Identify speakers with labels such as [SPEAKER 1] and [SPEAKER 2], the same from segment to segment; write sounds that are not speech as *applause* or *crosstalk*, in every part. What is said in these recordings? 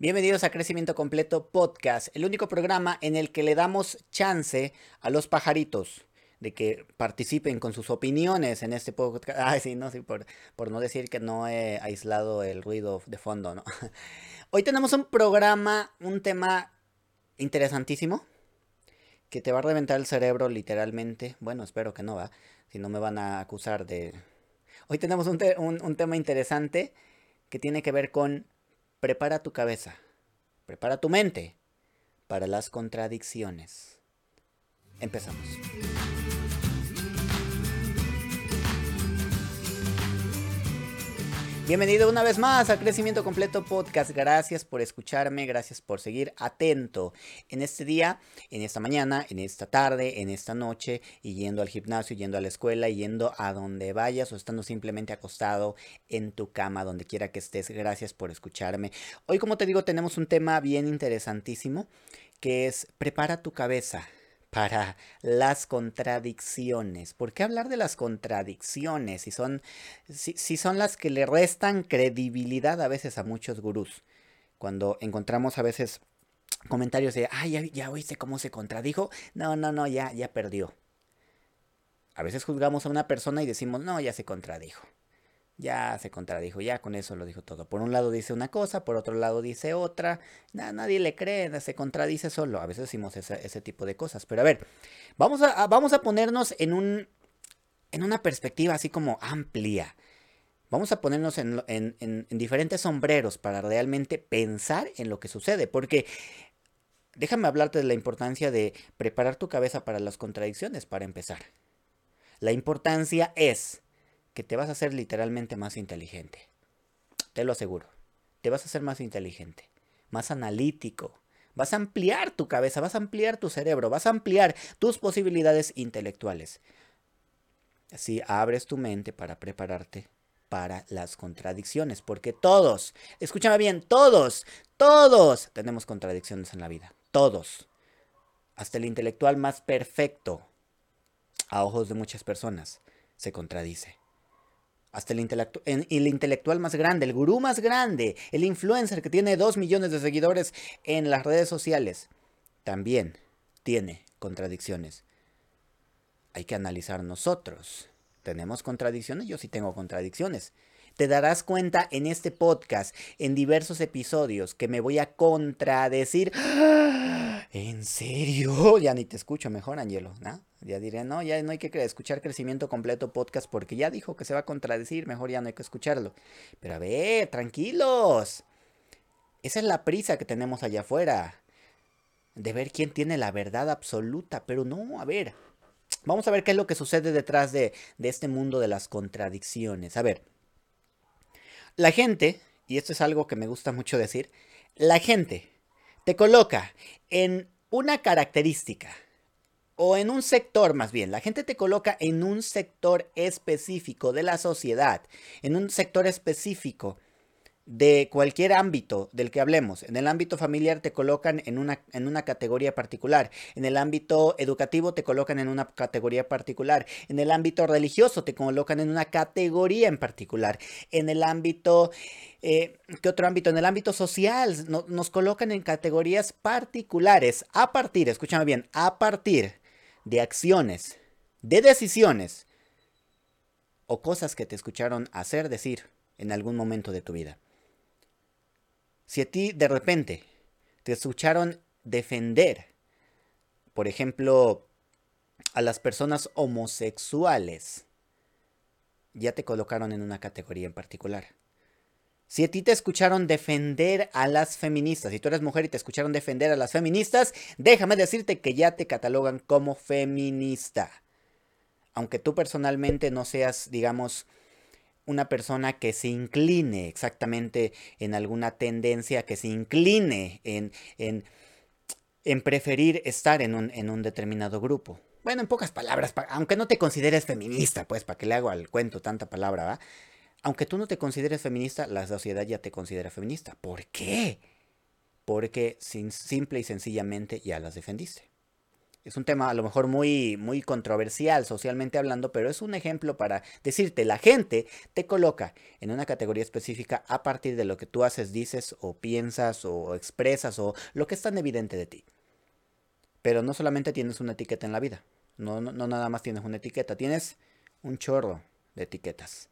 [SPEAKER 1] Bienvenidos a Crecimiento Completo Podcast, el único programa en el que le damos chance a los pajaritos de que participen con sus opiniones en este podcast. *laughs* Ay, sí, no, sí, por, por no decir que no he aislado el ruido de fondo, ¿no? *laughs* Hoy tenemos un programa, un tema interesantísimo que te va a reventar el cerebro literalmente. Bueno, espero que no va, si no me van a acusar de... Hoy tenemos un, un tema interesante que tiene que ver con prepara tu cabeza, prepara tu mente para las contradicciones. Empezamos. Bienvenido una vez más a Crecimiento Completo Podcast. Gracias por escucharme, gracias por seguir atento en este día, en esta mañana, en esta tarde, en esta noche, y yendo al gimnasio, yendo a la escuela, yendo a donde vayas o estando simplemente acostado en tu cama, donde quiera que estés. Gracias por escucharme. Hoy, como te digo, tenemos un tema bien interesantísimo que es prepara tu cabeza para las contradicciones. ¿Por qué hablar de las contradicciones si son, si, son las que le restan credibilidad a veces a muchos gurús? Cuando encontramos a veces comentarios de, ay, ya, ya oíste cómo se contradijo. No, no, no, ya, ya perdió. A veces juzgamos a una persona y decimos, no, ya se contradijo ya se contradijo, ya con eso lo dijo todo. Por un lado dice una cosa, por otro lado dice otra, nadie le cree, se contradice solo. A veces decimos ese, tipo de cosas. Pero a ver, vamos a, vamos a ponernos en, un, en una perspectiva así como amplia. Vamos a ponernos en, en diferentes sombreros para realmente pensar en lo que sucede. Porque déjame hablarte de la importancia de preparar tu cabeza para las contradicciones, para empezar. La importancia es que te vas a hacer literalmente más inteligente. Te lo aseguro. Te vas a hacer más inteligente, más analítico. Vas a ampliar tu cabeza, vas a ampliar tu cerebro, vas a ampliar tus posibilidades intelectuales. Así abres tu mente para prepararte para las contradicciones, porque todos, escúchame bien, todos, todos tenemos contradicciones en la vida, todos. Hasta el intelectual más perfecto, a ojos de muchas personas, se contradice. Hasta el, el, intelectual más grande, el gurú más grande, el influencer que tiene dos millones de seguidores en las redes sociales, también tiene contradicciones. Hay que analizar nosotros. ¿Tenemos contradicciones? Yo sí tengo contradicciones. Te darás cuenta en este podcast, en diversos episodios, que me voy a contradecir. *gasps* ¿En serio? *laughs* Ya ni te escucho mejor, Angelo, ¿no? Ya diré, no, ya no hay que escuchar Crecimiento Completo Podcast porque ya dijo que se va a contradecir, mejor ya no hay que escucharlo. Pero a ver, tranquilos. Esa es la prisa que tenemos allá afuera. De ver quién tiene la verdad absoluta. Pero no, a ver. Vamos a ver qué es lo que sucede detrás de, de este mundo de las contradicciones. A ver. La gente, y esto es algo que me gusta mucho decir, la gente te coloca en una característica o en un sector más bien, la gente te coloca en un sector específico de la sociedad, en un sector específico de cualquier ámbito del que hablemos. En el ámbito familiar te colocan en una, en una categoría particular. En el ámbito educativo te colocan en una categoría particular. En el ámbito religioso te colocan en una categoría en particular. En el ámbito... Eh, ¿Qué otro ámbito? En el ámbito social nos colocan en categorías particulares. A partir, escúchame bien, a partir de acciones, de decisiones o cosas que te escucharon hacer, decir en algún momento de tu vida. Si a ti de repente te escucharon defender, por ejemplo, a las personas homosexuales, ya te colocaron en una categoría en particular. Si a ti te escucharon defender a las feministas, si tú eres mujer y te escucharon defender a las feministas, déjame decirte que ya te catalogan como feminista. Aunque tú personalmente no seas, digamos, una persona que se incline exactamente en alguna tendencia, que se incline en, en, preferir estar en un, en un determinado grupo. Bueno, en pocas palabras, aunque no te consideres feminista, pues, para que le hago al cuento tanta palabra, ¿va? aunque tú no te consideres feminista, la sociedad ya te considera feminista. ¿Por qué? Porque simple y sencillamente ya las defendiste. Es un tema a lo mejor muy, muy controversial socialmente hablando, pero es un ejemplo para decirte, la gente te coloca en una categoría específica a partir de lo que tú haces, dices o piensas o expresas o lo que es tan evidente de ti. Pero no solamente tienes una etiqueta en la vida, no, no, no nada más tienes una etiqueta, tienes un chorro de etiquetas.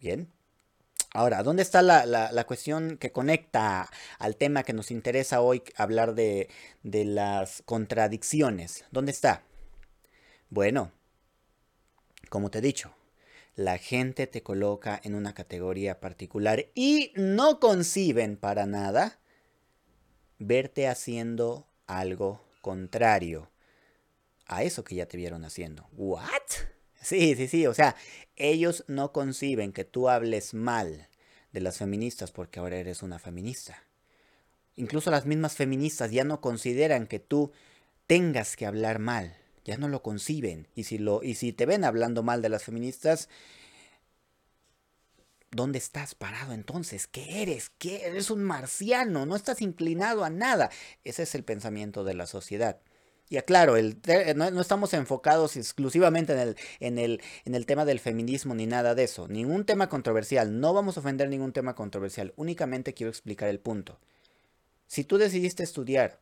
[SPEAKER 1] Bien. Ahora, ¿dónde está la, cuestión que conecta al tema que nos interesa hoy hablar de, de las contradicciones? ¿Dónde está? Bueno, como te he dicho, la gente te coloca en una categoría particular y no conciben para nada verte haciendo algo contrario a eso que ya te vieron haciendo. ¿What? Sí, sí, sí, o sea, ellos no conciben que tú hables mal de las feministas porque ahora eres una feminista. Incluso las mismas feministas ya no consideran que tú tengas que hablar mal, ya no lo conciben. Y si, lo, y si te ven hablando mal de las feministas, ¿dónde estás parado entonces? ¿Qué eres? ¿Qué? Eres un marciano, no estás inclinado a nada. Ese es el pensamiento de la sociedad. Y aclaro, el, no, estamos enfocados exclusivamente en el, en, el, en el tema del feminismo ni nada de eso. Ningún tema controversial. No vamos a ofender ningún tema controversial. Únicamente quiero explicar el punto. Si tú decidiste estudiar,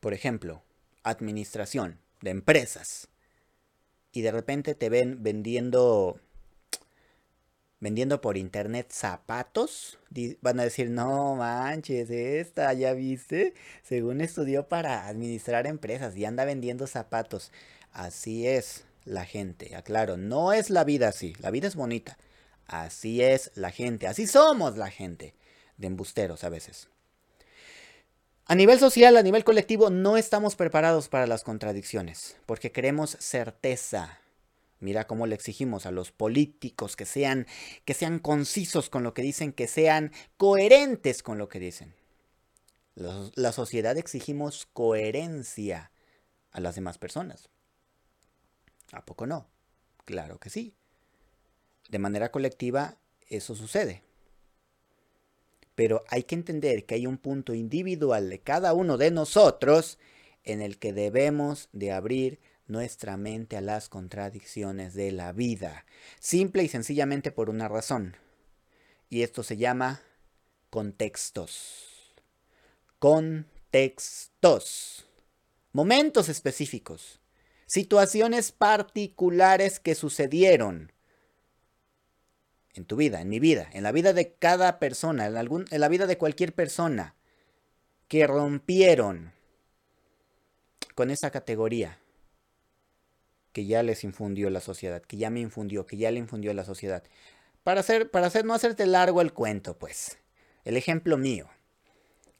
[SPEAKER 1] por ejemplo, administración de empresas y de repente te ven vendiendo vendiendo por internet zapatos, van a decir, no manches, esta, ya viste, según estudió para administrar empresas y anda vendiendo zapatos. Así es la gente, aclaro, no es la vida así, la vida es bonita. Así es la gente, así somos la gente, de embusteros a veces. A nivel social, a nivel colectivo, no estamos preparados para las contradicciones, porque queremos certeza, Mira cómo le exigimos a los políticos que sean, que sean concisos con lo que dicen, que sean coherentes con lo que dicen. La, sociedad exigimos coherencia a las demás personas. ¿A poco no? Claro que sí. De manera colectiva eso sucede. Pero hay que entender que hay un punto individual de cada uno de nosotros en el que debemos de abrir nuestra mente a las contradicciones de la vida, simple y sencillamente por una razón. Y esto se llama contextos. Contextos. Momentos específicos. Situaciones particulares que sucedieron en tu vida, en mi vida, en la vida de cada persona, en, algún, en la vida de cualquier persona, que rompieron con esa categoría que ya les infundió la sociedad, que ya me infundió, que ya le infundió la sociedad. Para hacer, para hacer, no hacerte largo el cuento, pues. El ejemplo mío.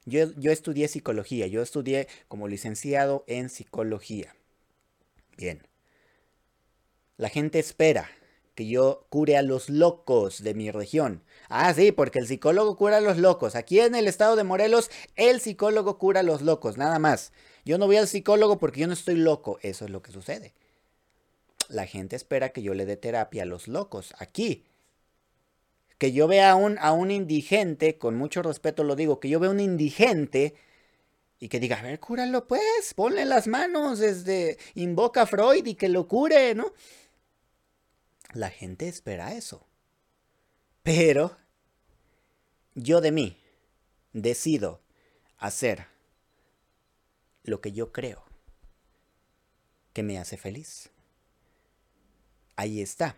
[SPEAKER 1] Yo, yo estudié psicología, yo estudié como licenciado en psicología. Bien. La gente espera que yo cure a los locos de mi región. Ah, sí, porque el psicólogo cura a los locos. Aquí en el estado de Morelos, el psicólogo cura a los locos, nada más. Yo no voy al psicólogo porque yo no estoy loco. Eso es lo que sucede la gente espera que yo le dé terapia a los locos. Aquí, que yo vea a un, a un indigente, con mucho respeto lo digo, que yo vea a un indigente y que diga, a ver, cúralo pues, ponle las manos, desde invoca a Freud y que lo cure, ¿no? La gente espera eso. Pero yo de mí decido hacer lo que yo creo que me hace feliz. Ahí está.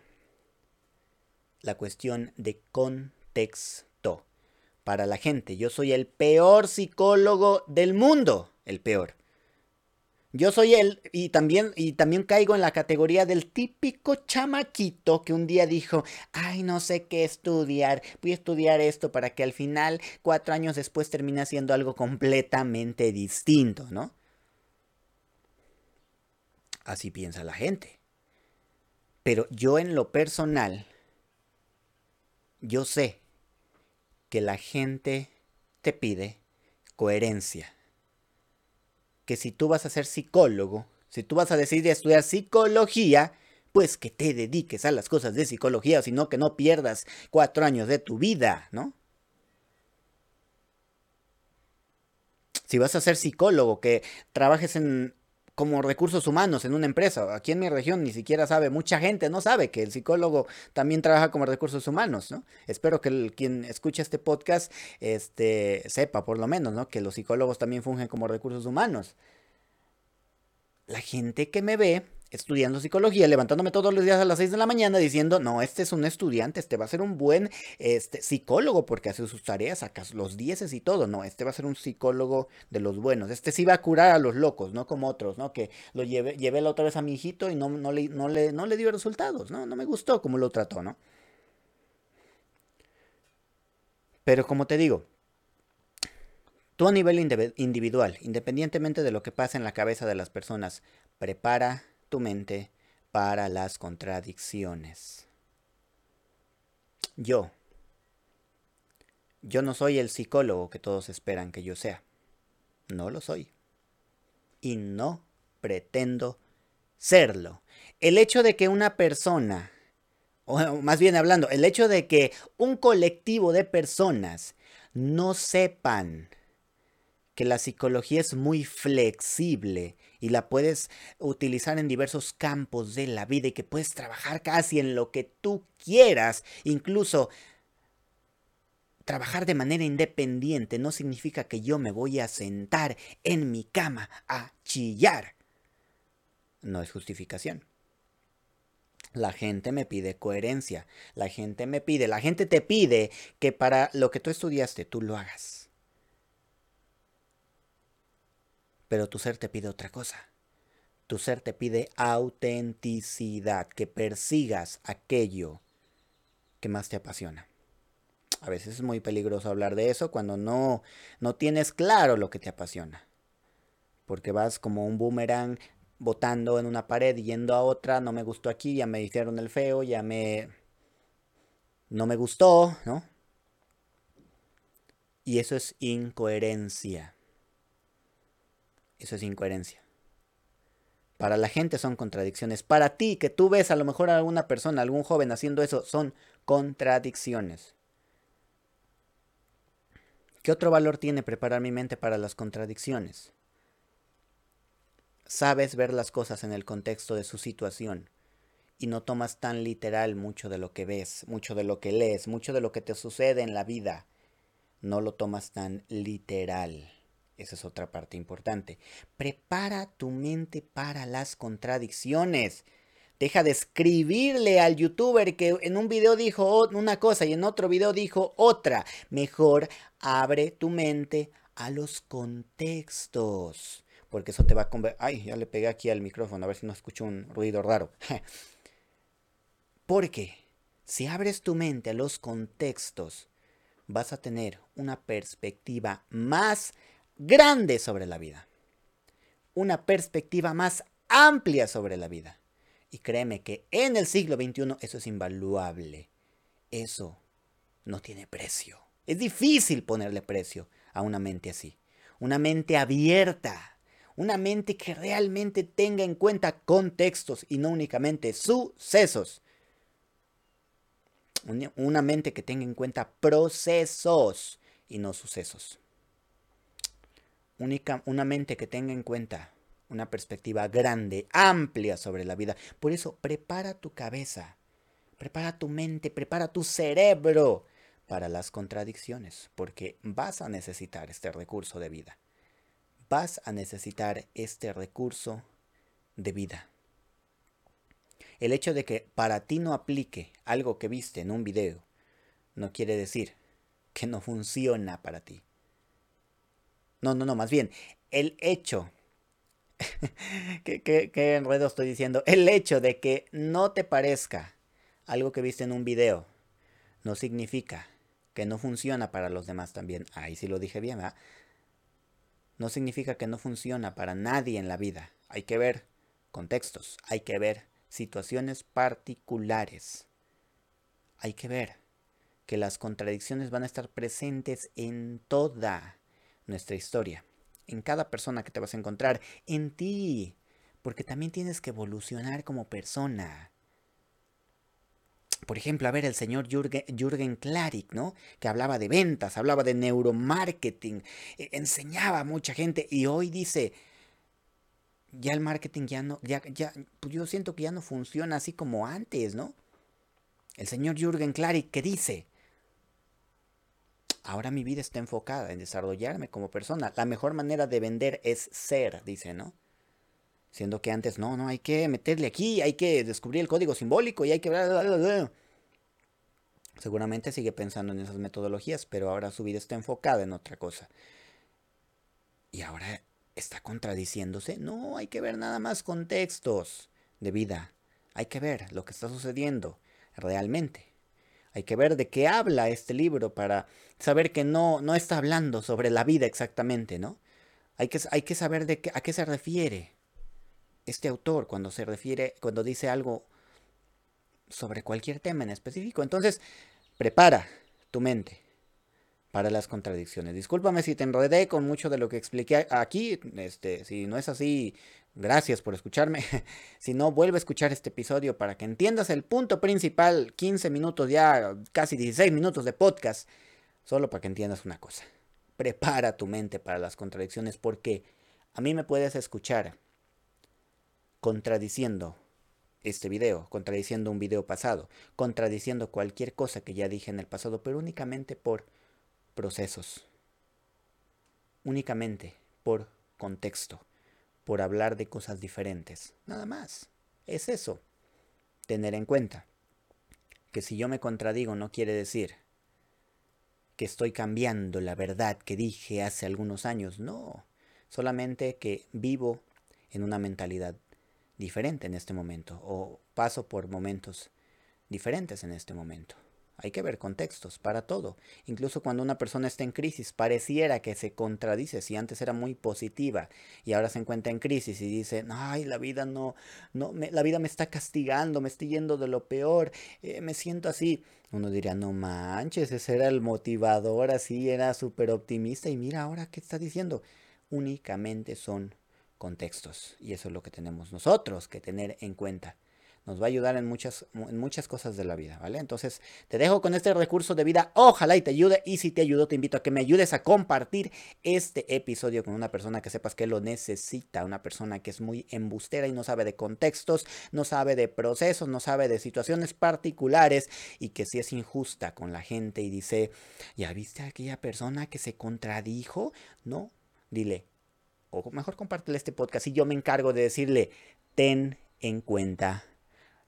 [SPEAKER 1] La cuestión de contexto. Para la gente, yo soy el peor psicólogo del mundo, el peor. Yo soy el, y también, y también caigo en la categoría del típico chamaquito que un día dijo, ay, no sé qué estudiar, voy a estudiar esto para que al final, cuatro años después, termine haciendo algo completamente distinto, ¿no? Así piensa la gente. Pero yo en lo personal, yo sé que la gente te pide coherencia. Que si tú vas a ser psicólogo, si tú vas a decidir estudiar psicología, pues que te dediques a las cosas de psicología, sino que no pierdas cuatro años de tu vida, ¿no? Si vas a ser psicólogo, que trabajes en como recursos humanos en una empresa. Aquí en mi región ni siquiera sabe, mucha gente no sabe que el psicólogo también trabaja como recursos humanos, ¿no? Espero que quien escuche este podcast este, sepa por lo menos, ¿no? Que los psicólogos también fungen como recursos humanos. La gente que me ve estudiando psicología, levantándome todos los días a las 6 de la mañana diciendo, no, este es un estudiante, este va a ser un buen este, psicólogo porque hace sus tareas, saca los dieces y todo, no, este va a ser un psicólogo de los buenos, este sí va a curar a los locos, no como otros, ¿no? Que lo llevé, llevé la otra vez a mi hijito y no, no, le, no, le, no le dio resultados, ¿no? No me gustó cómo lo trató, ¿no? Pero como te digo, tú a nivel individual, independientemente de lo que pasa en la cabeza de las personas, prepara tu mente para las contradicciones. Yo. Yo no soy el psicólogo que todos esperan que yo sea. No lo soy. Y no pretendo serlo. El hecho de que una persona, o más bien hablando, el hecho de que un colectivo de personas no sepan que la psicología es muy flexible y la puedes utilizar en diversos campos de la vida y que puedes trabajar casi en lo que tú quieras, incluso trabajar de manera independiente no significa que yo me voy a sentar en mi cama a chillar. No es justificación. La gente me pide coherencia, la gente me pide, la gente te pide que para lo que tú estudiaste tú lo hagas. Pero tu ser te pide otra cosa. Tu ser te pide autenticidad, que persigas aquello que más te apasiona. A veces es muy peligroso hablar de eso cuando no, no tienes claro lo que te apasiona. Porque vas como un boomerang botando en una pared y yendo a otra, no me gustó aquí, ya me hicieron el feo, ya me... no me gustó, ¿no? Y eso es incoherencia. Eso es incoherencia. Para la gente son contradicciones. Para ti, que tú ves a lo mejor a alguna persona, algún joven haciendo eso, son contradicciones. ¿Qué otro valor tiene preparar mi mente para las contradicciones? Sabes ver las cosas en el contexto de su situación y no tomas tan literal mucho de lo que ves, mucho de lo que lees, mucho de lo que te sucede en la vida. No lo tomas tan literal. Esa es otra parte importante. Prepara tu mente para las contradicciones. Deja de escribirle al youtuber que en un video dijo una cosa y en otro video dijo otra. Mejor abre tu mente a los contextos. Porque eso te va a convertir... Ay, ya le pegué aquí al micrófono a ver si no escucho un ruido raro. *laughs* Porque si abres tu mente a los contextos, vas a tener una perspectiva más grande sobre la vida, una perspectiva más amplia sobre la vida. Y créeme que en el siglo XXI eso es invaluable. Eso no tiene precio. Es difícil ponerle precio a una mente así. Una mente abierta. Una mente que realmente tenga en cuenta contextos y no únicamente sucesos. Una mente que tenga en cuenta procesos y no sucesos una mente que tenga en cuenta una perspectiva grande, amplia sobre la vida. Por eso, prepara tu cabeza, prepara tu mente, prepara tu cerebro para las contradicciones, porque vas a necesitar este recurso de vida. Vas a necesitar este recurso de vida. El hecho de que para ti no aplique algo que viste en un video no quiere decir que no funciona para ti. No, no, no, más bien, el hecho, *laughs* ¿Qué, enredo estoy diciendo? El hecho de que no te parezca algo que viste en un video no significa que no funciona para los demás también. Ahí sí lo dije bien, ¿verdad? No significa que no funciona para nadie en la vida. Hay que ver contextos, hay que ver situaciones particulares. Hay que ver que las contradicciones van a estar presentes en toda nuestra historia, en cada persona que te vas a encontrar, en ti, porque también tienes que evolucionar como persona. Por ejemplo, a ver, el señor Jürgen, Klarik, ¿no? Que hablaba de ventas, hablaba de neuromarketing, e, enseñaba a mucha gente y hoy dice, ya el marketing ya no, ya, ya, pues yo siento que ya no funciona así como antes, ¿no? El señor Jürgen Klarik que dice, ahora mi vida está enfocada en desarrollarme como persona. La mejor manera de vender es ser, dice, ¿no? Siendo que antes, no, no, hay que meterle aquí, hay que descubrir el código simbólico y hay que... Seguramente sigue pensando en esas metodologías, pero ahora su vida está enfocada en otra cosa. Y ahora está contradiciéndose. No, hay que ver nada más contextos de vida. Hay que ver lo que está sucediendo realmente. Hay que ver de qué habla este libro para saber que no, no está hablando sobre la vida exactamente, ¿no? Hay que, hay que saber de qué, a qué se refiere este autor cuando se refiere, cuando dice algo sobre cualquier tema en específico. Entonces, prepara tu mente para las contradicciones. Discúlpame si te enredé con mucho de lo que expliqué aquí. Este, si no es así, gracias por escucharme. *laughs* si no, vuelve a escuchar este episodio para que entiendas el punto principal. 15 minutos ya, casi 16 minutos de podcast. Solo para que entiendas una cosa. Prepara tu mente para las contradicciones porque a mí me puedes escuchar contradiciendo este video, contradiciendo un video pasado, contradiciendo cualquier cosa que ya dije en el pasado, pero únicamente por procesos, únicamente por contexto, por hablar de cosas diferentes, nada más. Es eso, tener en cuenta que si yo me contradigo no quiere decir que estoy cambiando la verdad que dije hace algunos años, no, solamente que vivo en una mentalidad diferente en este momento o paso por momentos diferentes en este momento. Hay que ver contextos para todo. Incluso cuando una persona está en crisis, pareciera que se contradice. Si antes era muy positiva y ahora se encuentra en crisis y dice, ay, la vida no, no, me, la vida me está castigando, me estoy yendo de lo peor, eh, me siento así. Uno diría, no manches, ese era el motivador, así era súper optimista y mira ahora qué está diciendo. Únicamente son contextos. Y eso es lo que tenemos nosotros que tener en cuenta. Nos va a ayudar en muchas, en muchas cosas de la vida, ¿vale? Entonces, te dejo con este recurso de vida. Ojalá y te ayude. Y si te ayudó, te invito a que me ayudes a compartir este episodio con una persona que sepas que lo necesita. Una persona que es muy embustera y no sabe de contextos, no sabe de procesos, no sabe de situaciones particulares y que si es injusta con la gente y dice, ¿ya viste a aquella persona que se contradijo? No, dile, o mejor compártele este podcast y yo me encargo de decirle, ten en cuenta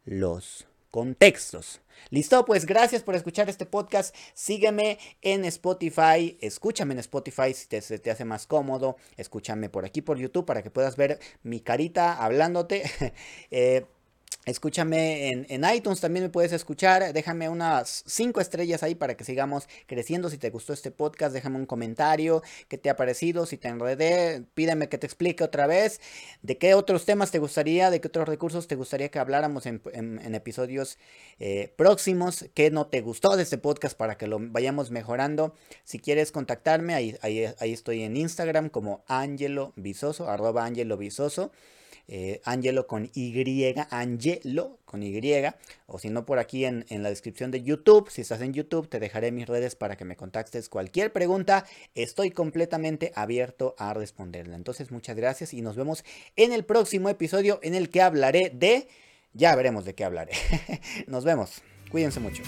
[SPEAKER 1] los contextos. Listo, pues gracias por escuchar este podcast. Sígueme en Spotify, escúchame en Spotify si te, te, hace más cómodo. Escúchame por aquí por YouTube para que puedas ver mi carita hablándote. *laughs* eh, Escúchame en, iTunes, también me puedes escuchar. Déjame unas 5 estrellas ahí para que sigamos creciendo. Si te gustó este podcast, déjame un comentario. ¿Qué te ha parecido? Si te enredé, pídeme que te explique otra vez. ¿De qué otros temas te gustaría? ¿De qué otros recursos te gustaría que habláramos en, episodios eh, próximos? ¿Qué no te gustó de este podcast para que lo vayamos mejorando? Si quieres contactarme, ahí, ahí, ahí estoy en Instagram como Angelo Visoso, arroba Angelo Visoso eh, Angelo con Y, Angelo con Y, o si no por aquí en, en, la descripción de YouTube, si estás en YouTube, te dejaré mis redes para que me contactes cualquier pregunta, estoy completamente abierto a responderla. Entonces muchas gracias y nos vemos en el próximo episodio en el que hablaré de, ya veremos de qué hablaré. *laughs* nos vemos, cuídense mucho.